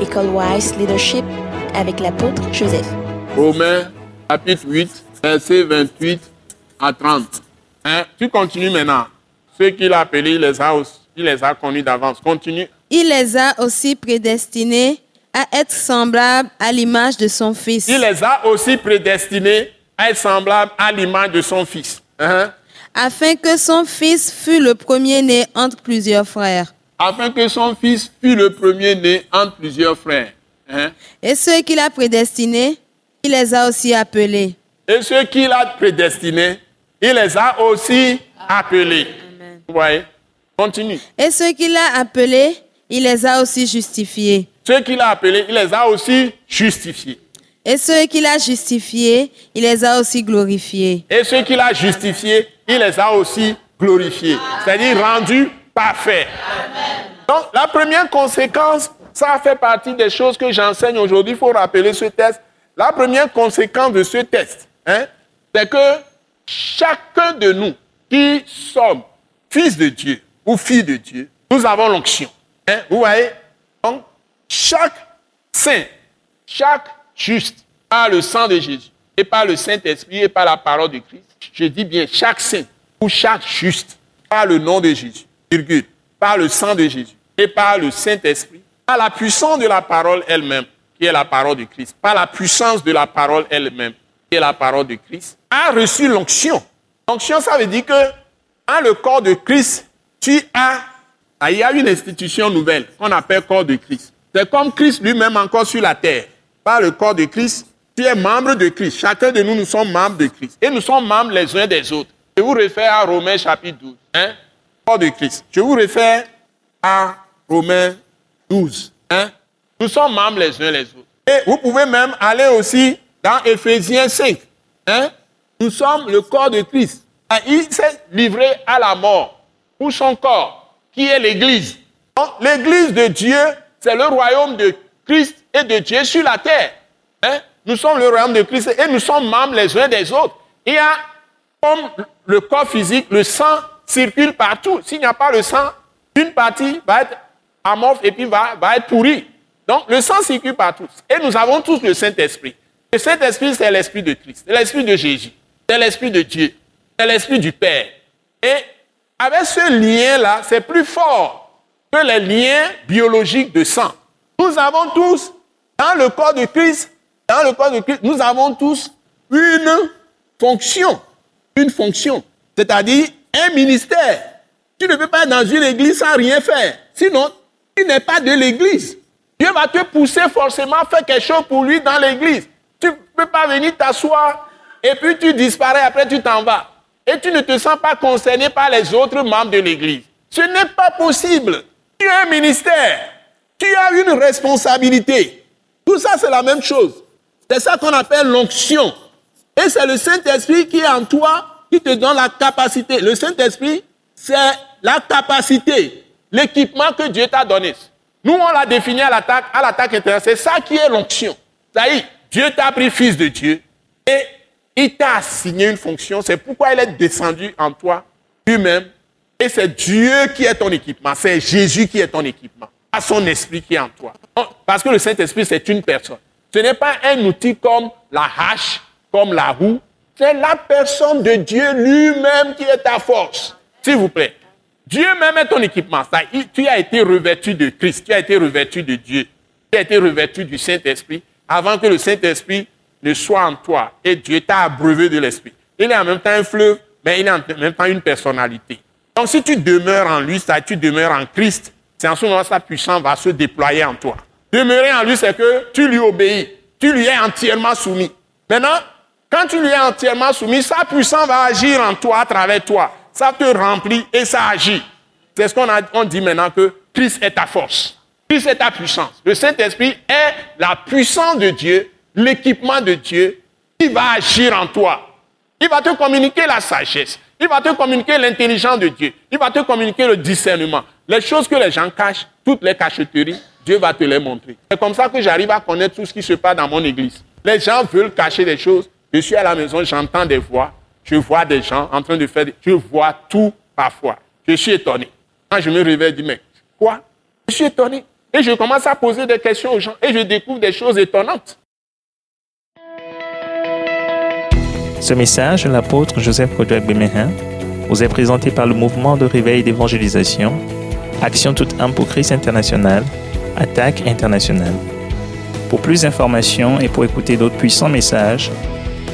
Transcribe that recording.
École Wise Leadership avec l'apôtre Joseph. Romains chapitre 8, verset 28 à 30. Hein? Tu continues maintenant. Ceux qu'il a appelés, il les a, aussi- il les a connus d'avance. Continue. Il les a aussi prédestinés à être semblables à l'image de son Fils, Il les a aussi prédestinés à être semblables à l'image de son Fils. Hein? afin que son Fils fût le premier-né entre plusieurs frères. Afin que son Fils fût le premier-né entre plusieurs frères. Hein? Et ceux qu'il a prédestinés, il les a aussi appelés. Et ceux qu'il a prédestinés, il les a aussi appelés. Vous voyez? Continue. Et ceux qu'il a appelés, il les a aussi justifiés. Ceux qu'il a appelés, il les a aussi justifiés. Et ceux qu'il a justifiés, il les a aussi glorifiés. Et ceux qu'il a justifiés, il les a aussi glorifiés. C'est-à-dire rendus parfaits. Donc, la première conséquence, ça fait partie des choses que j'enseigne aujourd'hui. Il faut rappeler ce test. La première conséquence de ce test, hein, c'est que chacun de nous qui sommes fils de Dieu ou filles de Dieu, nous avons l'onction. Hein, vous voyez? Donc, chaque saint, chaque juste, par le sang de Jésus et par le Saint-Esprit et par la parole de Christ, je dis bien chaque saint ou chaque juste, par le nom de Jésus, par le sang de Jésus et par le Saint-Esprit, par la puissance de la parole elle-même, qui est la parole de Christ, par la puissance de la parole elle-même, qui est la parole de Christ, a reçu l'onction. L'onction, ça veut dire que dans le corps de Christ, tu as ah, il y a une institution nouvelle qu'on appelle corps de Christ. C'est comme Christ lui-même encore sur la terre. Par le corps de Christ, tu es membre de Christ. Chacun de nous, nous sommes membres de Christ. Et nous sommes membres les uns des autres. Je vous réfère à Romains chapitre 12. Hein? Corps de Christ. Je vous réfère à Romains 12. Hein? Nous sommes membres les uns les autres. Et vous pouvez même aller aussi dans Éphésiens 5. Hein? Nous sommes le corps de Christ. Ah, Il s'est livré à la mort pour son corps, qui est l'Église. Donc, L'Église de Dieu, c'est le royaume de Christ et de Dieu sur la terre. Hein? Nous sommes le royaume de Christ et nous sommes membres les uns des autres. Il y a, comme le corps physique, le sang circule partout. S'il n'y a pas le sang, une partie va être amorphe et puis va, va être pourrie. Donc, le sang circule partout. Et nous avons tous le Saint-Esprit. Le Saint-Esprit, c'est l'Esprit de Christ, c'est l'Esprit de Jésus, c'est l'Esprit de Dieu, c'est l'Esprit du Père. Et avec ce lien-là, c'est plus fort que les liens biologiques de sang. Nous avons tous, dans le corps de Christ, dans le corps de Christ, nous avons tous une fonction. Une fonction. C'est-à-dire un ministère. Tu ne peux pas être dans une église sans rien faire. Sinon, tu n'es pas de l'église. Dieu va te pousser forcément à faire quelque chose pour lui dans l'église. Tu ne peux pas venir t'asseoir et puis tu disparais, après tu t'en vas. Et tu ne te sens pas concerné par les autres membres de l'église. Ce n'est pas possible. Tu as un ministère. Tu as une responsabilité. Tout ça, c'est la même chose. C'est ça qu'on appelle l'onction. Et c'est le Saint-Esprit qui est en toi, qui te donne la capacité. Le Saint-Esprit, c'est la capacité, l'équipement que Dieu t'a donné. Nous, on l'a défini à l'attaque, à l'attaque intérieure. C'est ça qui est l'onction. Est, Dieu t'a pris fils de Dieu et il t'a assigné une fonction. C'est pourquoi il est descendu en toi lui-même. Et c'est Dieu qui est ton équipement. C'est Jésus qui est ton équipement. Pas son esprit qui est en toi. Parce que le Saint-Esprit, c'est une personne. Ce n'est pas un outil comme la hache, comme la roue. C'est la personne de Dieu lui-même qui est ta force. S'il vous plaît. Dieu même est ton équipement. Ça, tu as été revêtu de Christ, tu as été revêtu de Dieu, tu as été revêtu du Saint-Esprit avant que le Saint-Esprit ne soit en toi. Et Dieu t'a abreuvé de l'Esprit. Il est en même temps un fleuve, mais il est en même temps une personnalité. Donc si tu demeures en lui, ça, tu demeures en Christ, c'est en ce moment sa puissance va se déployer en toi. Demeurer en lui, c'est que tu lui obéis, tu lui es entièrement soumis. Maintenant, quand tu lui es entièrement soumis, sa puissance va agir en toi, à travers toi. Ça te remplit et ça agit. C'est ce qu'on dit maintenant que Christ est ta force. Christ est ta puissance. Le Saint-Esprit est la puissance de Dieu, l'équipement de Dieu qui va agir en toi. Il va te communiquer la sagesse. Il va te communiquer l'intelligence de Dieu. Il va te communiquer le discernement. Les choses que les gens cachent, toutes les cacheteries, Dieu va te les montrer. C'est comme ça que j'arrive à connaître tout ce qui se passe dans mon église. Les gens veulent cacher des choses. Je suis à la maison, j'entends des voix. Je vois des gens en train de faire... Je vois tout parfois. Je suis étonné. Quand je me réveille, je dis, mais quoi? Je suis étonné. Et je commence à poser des questions aux gens et je découvre des choses étonnantes. Ce message l'apôtre Joseph Kodouak Bemehin vous est présenté par le mouvement de réveil d'évangélisation, Action toute âme pour Christ international, Attaque internationale. Pour plus d'informations et pour écouter d'autres puissants messages,